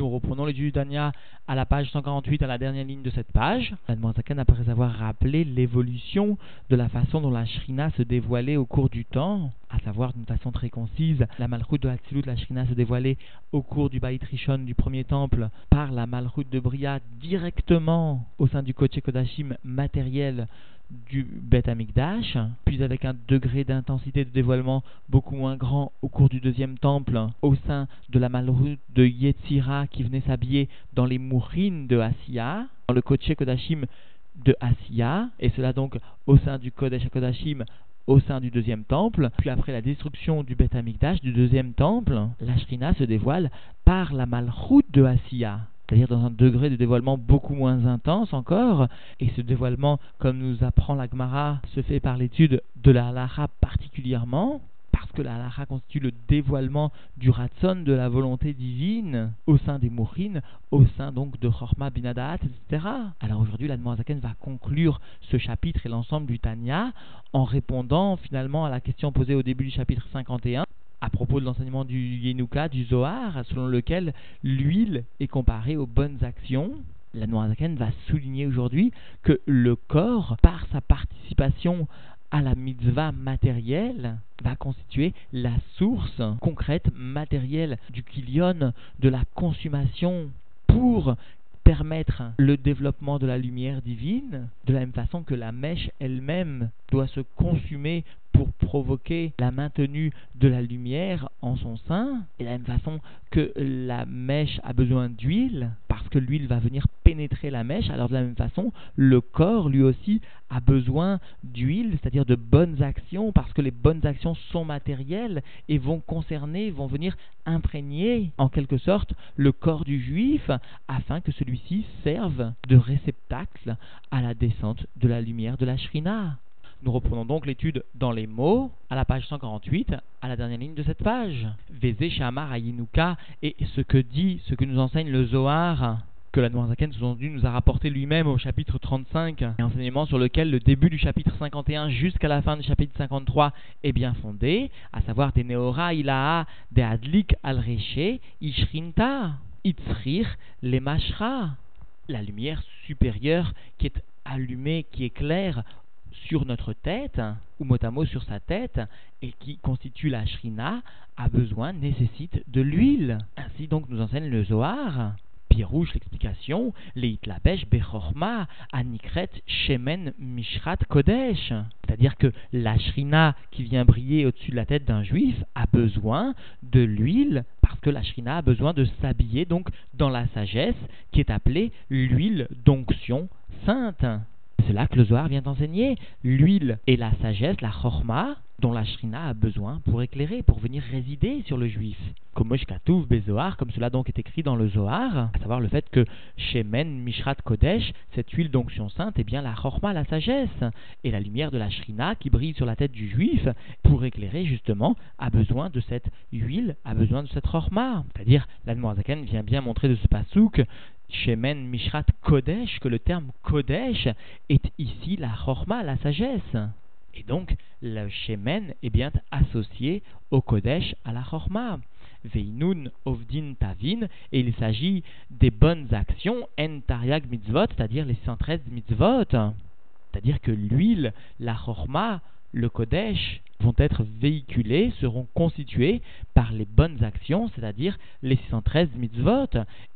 Nous reprenons l'étude du Tania à la page 148, à la dernière ligne de cette page. Zaken, après avoir rappelé l'évolution de la façon dont la Shrina se dévoilait au cours du temps, à savoir d'une façon très concise, la Malchut de Hatzilut, la Shrina se dévoilait au cours du Baït Rishon du premier temple par la Malchut de Bria directement au sein du Koché Kodashim matériel du Bet Amikdash, puis avec un degré d'intensité de dévoilement beaucoup moins grand au cours du deuxième temple, au sein de la malroute de Yetzira qui venait s'habiller dans les mourines de Asiya, dans le Kodesh Kodashim de Asiya, et cela donc au sein du Kodesh Kodashim au sein du deuxième temple, puis après la destruction du Bet Amikdash du deuxième temple, la Shrina se dévoile par la malroute de Asiya c'est-à-dire dans un degré de dévoilement beaucoup moins intense encore. Et ce dévoilement, comme nous apprend la Gemara, se fait par l'étude de la halacha particulièrement, parce que la halacha constitue le dévoilement du ratson, de la volonté divine, au sein des mourines, au sein donc de Chorma Binadat, etc. Alors aujourd'hui, la Zaken va conclure ce chapitre et l'ensemble du Tanya en répondant finalement à la question posée au début du chapitre 51 à propos de l'enseignement du Yenuka, du Zohar, selon lequel l'huile est comparée aux bonnes actions. La Noirzaken va souligner aujourd'hui que le corps, par sa participation à la mitzvah matérielle, va constituer la source concrète, matérielle du kilion, de la consommation pour permettre le développement de la lumière divine, de la même façon que la mèche elle-même doit se consumer pour provoquer la maintenue de la lumière en son sein, et de la même façon que la mèche a besoin d'huile, parce que l'huile va venir pénétrer la mèche, alors de la même façon, le corps lui aussi a besoin d'huile, c'est-à-dire de bonnes actions, parce que les bonnes actions sont matérielles et vont concerner, vont venir imprégner en quelque sorte le corps du juif, afin que celui-ci serve de réceptacle à la descente de la lumière de la shrina. Nous reprenons donc l'étude dans les mots, à la page 148, à la dernière ligne de cette page. Vézé Shamar Ayinuka, et ce que dit, ce que nous enseigne le Zohar, que la Noirzaken nous a rapporté lui-même au chapitre 35, un enseignement sur lequel le début du chapitre 51 jusqu'à la fin du chapitre 53 est bien fondé, à savoir des Neora Ilaha, des Adlik al-Reche, Ishrinta, Itzrir, les Mashra, la lumière supérieure qui est allumée, qui éclaire sur notre tête, ou mot sur sa tête, et qui constitue la shrina, a besoin, nécessite de l'huile. Ainsi donc nous enseigne le Zohar. Pirouche, l'explication, Leit Labesh Bechorma Anikret Shemen Mishrat Kodesh. C'est-à-dire que la shrina qui vient briller au-dessus de la tête d'un juif a besoin de l'huile parce que la shrina a besoin de s'habiller donc dans la sagesse qui est appelée l'huile d'onction sainte. C'est là que le Zohar vient enseigner l'huile et la sagesse, la chorma, dont la shrina a besoin pour éclairer, pour venir résider sur le juif. Comme comme cela donc est écrit dans le Zohar, à savoir le fait que Shemen Mishrat Kodesh, cette huile d'onction sainte, est bien la chorma, la sagesse, et la lumière de la shrina qui brille sur la tête du juif pour éclairer justement a besoin de cette huile, a besoin de cette chorma. C'est-à-dire, l'Admorazaken vient bien montrer de ce pasouk Shemen Mishrat Kodesh, que le terme Kodesh est ici la Chorma, la sagesse. Et donc, le Shemen est bien associé au Kodesh, à la Chorma. Veinun Ovdin Tavin, et il s'agit des bonnes actions, En Tariag Mitzvot, c'est-à-dire les 113 mitzvot. C'est-à-dire que l'huile, la Chorma, le Kodesh, vont être véhiculés, seront constitués par les bonnes actions, c'est-à-dire les 613 mitzvot.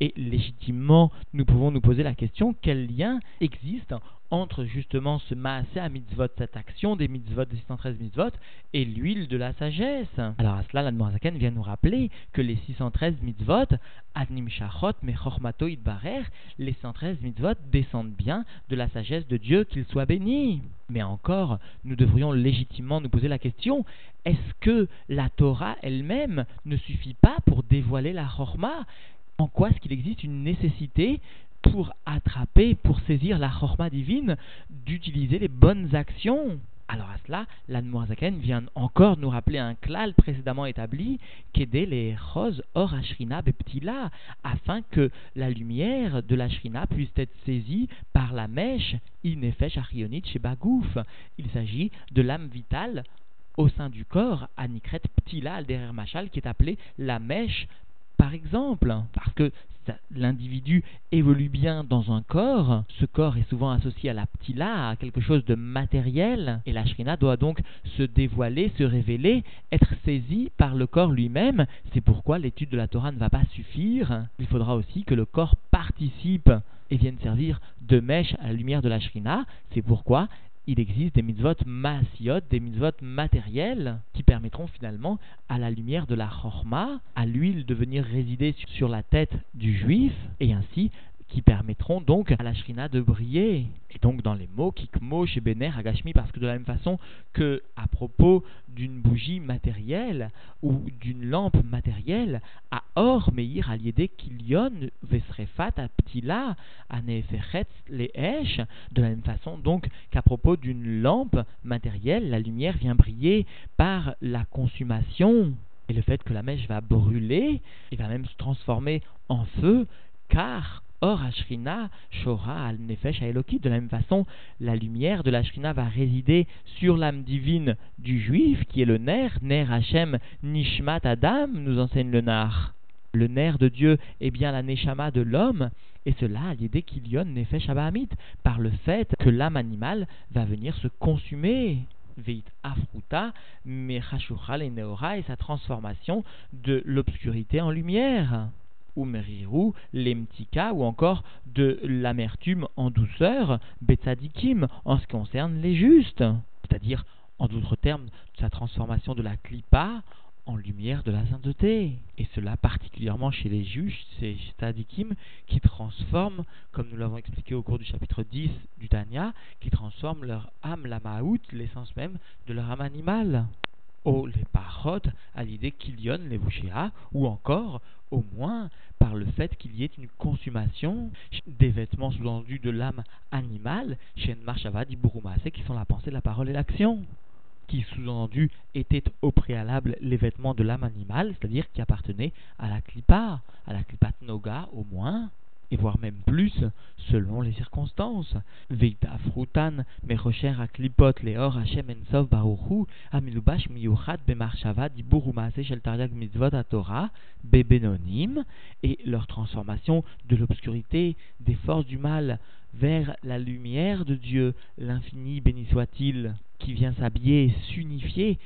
Et légitimement, nous pouvons nous poser la question quel lien existe entre justement ce maasé à mitzvot, cette action des mitzvot, des 613 mitzvot, et l'huile de la sagesse. Alors à cela, la vient nous rappeler que les 613 mitzvot, adnim shachot mechormato idbarer, les 613 mitzvot descendent bien de la sagesse de Dieu, qu'il soit béni. Mais encore, nous devrions légitimement nous poser la question, est-ce que la Torah elle-même ne suffit pas pour dévoiler la chorma? En quoi est-ce qu'il existe une nécessité pour attraper, pour saisir la chorma divine, d'utiliser les bonnes actions. Alors à cela, l'Anmoazaken vient encore nous rappeler un klal précédemment établi, qu'aider les roses or ashrina beptila, afin que la lumière de la shrina puisse être saisie par la mèche inefesh arionit chez Bagouf. Il s'agit de l'âme vitale au sein du corps, anikret ptila al machal, qui est appelée la mèche par exemple, parce que l'individu évolue bien dans un corps, ce corps est souvent associé à la ptila, à quelque chose de matériel, et la shrina doit donc se dévoiler, se révéler, être saisie par le corps lui-même. C'est pourquoi l'étude de la Torah ne va pas suffire. Il faudra aussi que le corps participe et vienne servir de mèche à la lumière de la shrina. C'est pourquoi il existe des mitzvot maasiot, des mitzvot matériels, permettront finalement, à la lumière de la chorma, à l'huile de venir résider sur la tête du juif, et ainsi qui permettront donc à la shrina de briller. Et donc dans les mots kikmo chez Bener Agashmi, parce que de la même façon que à propos d'une bougie matérielle ou d'une lampe matérielle, à or meir aliédé kilion vesrefat à ptila anefechet les de la même façon donc qu'à propos d'une lampe matérielle, la lumière vient briller par la consommation. Et le fait que la mèche va brûler, et va même se transformer en feu, car Or, Ashrina, Shora, al Nefesh, Eloki, de la même façon, la lumière de l'Ashrina va résider sur l'âme divine du juif, qui est le nerf, Ner Hashem, Nishmat Adam, nous enseigne le Nar. Le nerf de Dieu est bien la Neshama de l'homme, et cela à l'idée qu'il y Nefesh Abahamit, par le fait que l'âme animale va venir se consumer. Veit Afruta, Mechashuchal et Neora, et sa transformation de l'obscurité en lumière ou merirou, lemtika, ou encore de l'amertume en douceur, betzadikim, en ce qui concerne les justes. C'est-à-dire, en d'autres termes, sa transformation de la klipa en lumière de la sainteté. Et cela particulièrement chez les juges, c'est Tzadikim qui transforment, comme nous l'avons expliqué au cours du chapitre 10 du Tanya, qui transforment leur âme, la maout, l'essence même de leur âme animale. Oh, les parottes, à l'idée qu'il y les bouchéas, ou encore au moins par le fait qu'il y ait une consommation des vêtements sous-endus de l'âme animale chez Marshava d'Iburumase, qui sont la pensée, la parole et l'action qui sous-entendu étaient au préalable les vêtements de l'âme animale, c'est-à-dire qui appartenaient à la klipa, à la klipat noga au moins, et voire même plus, selon les circonstances. Veita frutan, merocher a klipot leor Hashem ensov baruchu, amilubash miyuchat bemarshava dibur shel tariag mitzvot Torah, bebenonim, et leur transformation de l'obscurité, des forces du mal, vers la lumière de Dieu, l'infini béni soit-il, qui vient s'habiller et s'unifier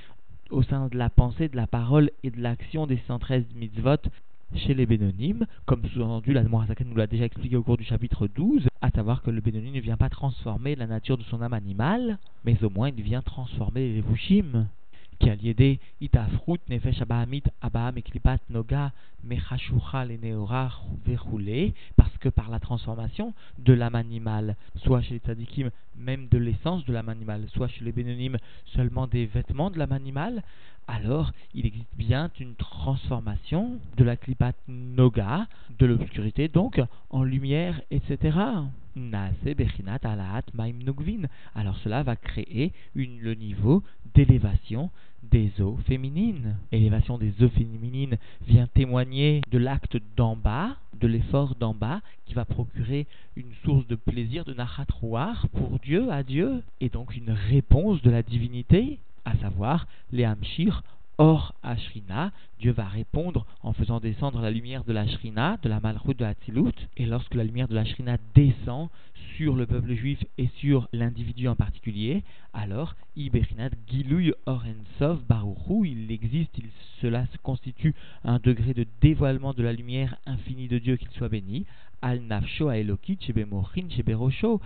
au sein de la pensée, de la parole et de l'action des 113 mitzvot chez les bénonymes, comme sous-entendu la nous l'a déjà expliqué au cours du chapitre 12, à savoir que le bénonyme ne vient pas transformer la nature de son âme animale, mais au moins il vient transformer les vushim qui itafrut nefesh abahamit abaham noga mechashucha neora verroulé parce que par la transformation de l'âme animale, soit chez les tzadikim même de l'essence de l'âme animale, soit chez les bénonymes seulement des vêtements de l'âme animale, alors il existe bien une transformation de la klipat noga, de l'obscurité donc, en lumière, etc. Alors cela va créer une, le niveau d'élévation des eaux féminines. L'élévation des eaux féminines vient témoigner de l'acte d'en bas, de l'effort d'en bas, qui va procurer une source de plaisir, de nachatrouar pour Dieu, à Dieu, et donc une réponse de la divinité, à savoir les hamshir Or, Ashrina, Dieu va répondre en faisant descendre la lumière de la Shrina, de la Malchut de Hatzilut, et lorsque la lumière de la Shrina descend sur le peuple juif et sur l'individu en particulier, alors, Iberinat Giluy Orensov Baruchu, il existe, cela constitue un degré de dévoilement de la lumière infinie de Dieu, qu'il soit béni, Al Nafsho Aelokit Shebemochin Sheberosho,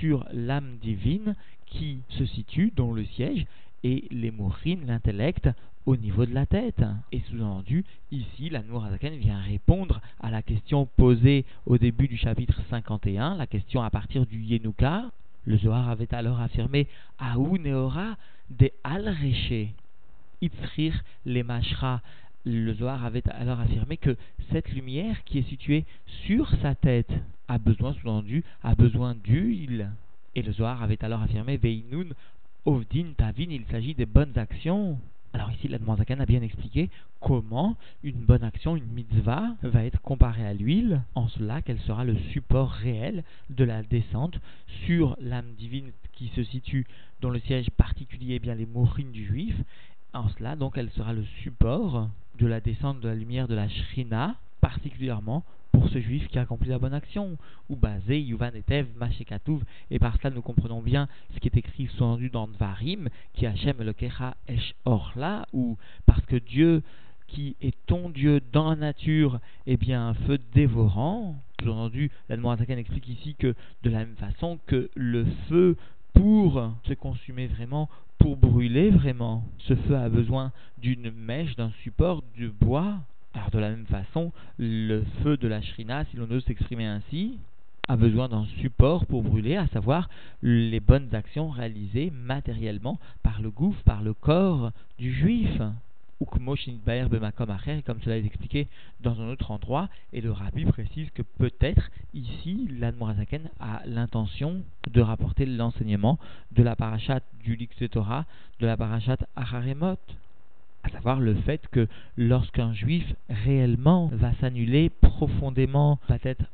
sur l'âme divine qui se situe dans le siège et les mourines, l'intellect, au niveau de la tête. Et sous-entendu, ici, la Nourazaken vient répondre à la question posée au début du chapitre 51, la question à partir du Yenuka. Le Zohar avait alors affirmé Aou Neora de Al-Reché, Itzrir les Mashra. Le Zohar avait alors affirmé que cette lumière qui est située sur sa tête a besoin, sous-entendu, a besoin d'huile. Et le Zohar avait alors affirmé Veinun Ovdin Tavin, il s'agit des bonnes actions. Alors ici, la Zakan a bien expliqué comment une bonne action, une mitzvah, va être comparée à l'huile, en cela qu'elle sera le support réel de la descente sur l'âme divine qui se situe dans le siège particulier, eh bien les mourines du juif. En cela, donc, elle sera le support de la descente de la lumière de la Shrina, particulièrement pour ce juif qui a accompli la bonne action. Ou basé, Yuvan Etev, Mashekatouv, et par cela nous comprenons bien ce qui est écrit sous-entendu dans Dvarim, qui Hachem le Kecha Esh Orla, ou parce que Dieu qui est ton Dieu dans la nature, est bien un feu dévorant. Sous-entendu, l'Admorazakan explique ici que de la même façon que le feu pour se consumer vraiment, pour brûler vraiment, ce feu a besoin d'une mèche, d'un support de bois. Alors de la même façon, le feu de la shrina, si l'on ose s'exprimer ainsi, a besoin d'un support pour brûler, à savoir les bonnes actions réalisées matériellement par le gouffre, par le corps du juif. Comme cela est expliqué dans un autre endroit, et le rabbi précise que peut-être ici, l'Admorazaken a l'intention de rapporter l'enseignement de la parachat du Lix de la parachat Acharemot, à savoir le fait que lorsqu'un juif réellement va s'annuler profondément, va être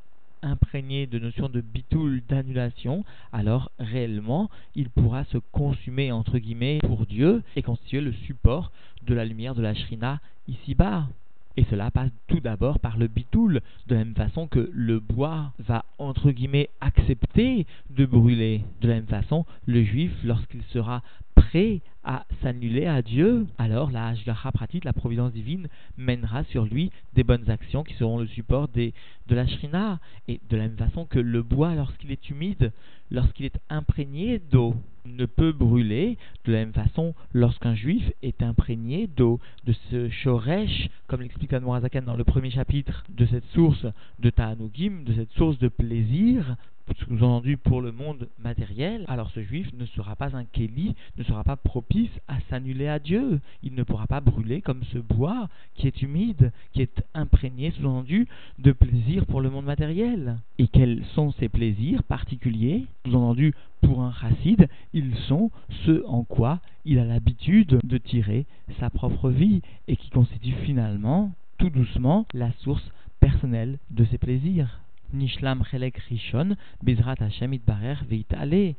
imprégné de notions de bitoul, d'annulation, alors réellement il pourra se consumer entre guillemets pour Dieu et constituer le support de la lumière de la shrina ici-bas. Et cela passe tout d'abord par le bitoul, de la même façon que le bois va entre guillemets accepter de brûler. De la même façon, le juif, lorsqu'il sera prêt à s'annuler à Dieu, alors la Hashgacha pratique, la providence divine, mènera sur lui des bonnes actions qui seront le support de la Shrina. Et de la même façon que le bois, lorsqu'il est humide, lorsqu'il est imprégné d'eau, ne peut brûler. De la même façon, lorsqu'un juif est imprégné d'eau, de ce shoresh, comme l'explique Admorazakan dans le premier chapitre de cette source de Ta'anugim, de cette source de plaisir, sous-entendu pour le monde matériel, alors ce juif ne sera pas un Kéli, ne sera pas propice à s'annuler à Dieu. Il ne pourra pas brûler comme ce bois qui est humide, qui est imprégné, sous-entendu, de plaisir pour le monde matériel. Et quels sont ces plaisirs particuliers? Sous-entendu, pour un chassid, ils sont ceux en quoi il a l'habitude de tirer sa propre vie et qui constitue finalement, tout doucement, la source personnelle de ses plaisirs. Nishlam Chelek Rishon, Bezrat Hashem Itbarer Veitale,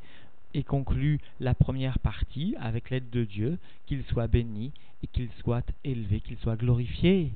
et conclut la première partie avec l'aide de Dieu, qu'il soit béni et qu'il soit élevé, qu'il soit glorifié.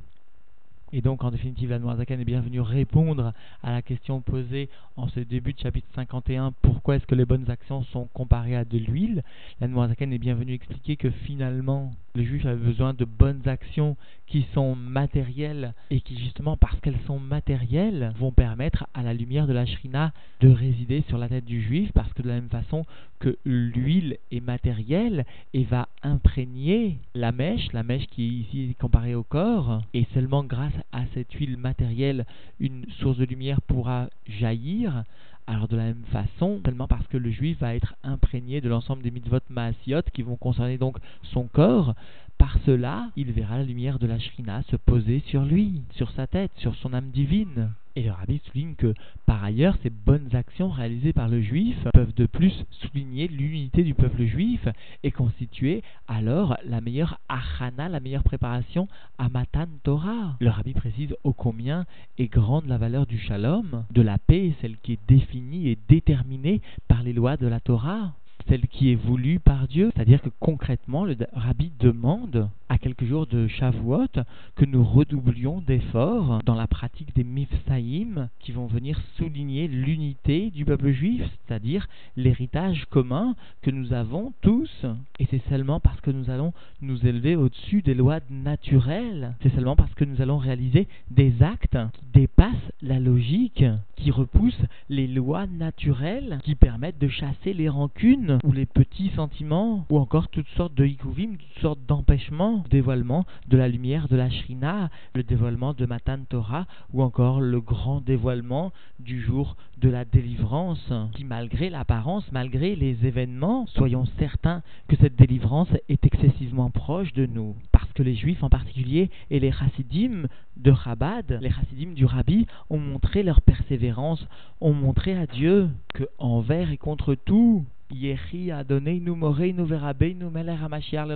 Et donc, en définitive, la Noirzakan est bienvenue répondre à la question posée en ce début de chapitre 51 pourquoi est-ce que les bonnes actions sont comparées à de l'huile? La Noirzakan est bienvenue expliquer que finalement, le juif a besoin de bonnes actions qui sont matérielles et qui, justement, parce qu'elles sont matérielles, vont permettre à la lumière de la shrina de résider sur la tête du juif, parce que de la même façon que l'huile est matérielle et va imprégner la mèche, la mèche qui est ici comparée au corps, et seulement grâce à cette huile matérielle, une source de lumière pourra jaillir, alors de la même façon, seulement parce que le juif va être imprégné de l'ensemble des mitzvot maasiot qui vont concerner donc son corps, par cela, il verra la lumière de la shrina se poser sur lui, sur sa tête, sur son âme divine. Et le rabbi souligne que, par ailleurs, ces bonnes actions réalisées par le juif peuvent de plus souligner l'unité du peuple juif et constituer alors la meilleure achana, la meilleure préparation à Matan Torah. Le rabbi précise ô combien est grande la valeur du shalom, de la paix, celle qui est définie et déterminée par les lois de la Torah celle qui est voulue par Dieu. C'est-à-dire que concrètement, le rabbi demande à quelques jours de Shavuot que nous redoublions d'efforts dans la pratique des mifsaïm qui vont venir souligner l'unité du peuple juif, c'est-à-dire l'héritage commun que nous avons tous. Et c'est seulement parce que nous allons nous élever au-dessus des lois naturelles, c'est seulement parce que nous allons réaliser des actes qui dépassent la logique, qui repoussent les lois naturelles, qui permettent de chasser les rancunes ou les petits sentiments, ou encore toutes sortes de hikuvim, toutes sortes d'empêchements dévoilement de la lumière de la Shrina, le dévoilement de Matan Torah, ou encore le grand dévoilement du jour de la délivrance, qui malgré l'apparence, malgré les événements, soyons certains que cette délivrance est excessivement proche de nous. Parce que les Juifs en particulier et les Chassidim de Chabad, les Chassidim du Rabbi, ont montré leur persévérance, ont montré à Dieu que envers et contre tout, Yehi Adonenu Moreinu Verabeinu Meler HaMashiach.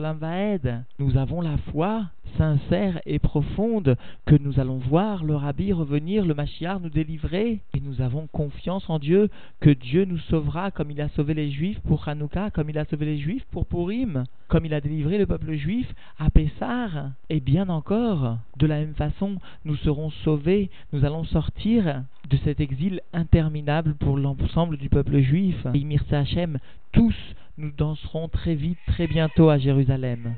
Nous avons la foi sincère et profonde que nous allons voir le Rabbi revenir, le Mashiach nous délivrer. Et nous avons confiance en Dieu que Dieu nous sauvera comme il a sauvé les Juifs pour Hanouka, comme il a sauvé les Juifs pour Purim, comme il a délivré le peuple juif à Pessar. Et bien encore, de la même façon, nous serons sauvés, nous allons sortir de cet exil interminable pour l'ensemble du peuple juif. Tous nous danserons très vite, très bientôt à Jérusalem.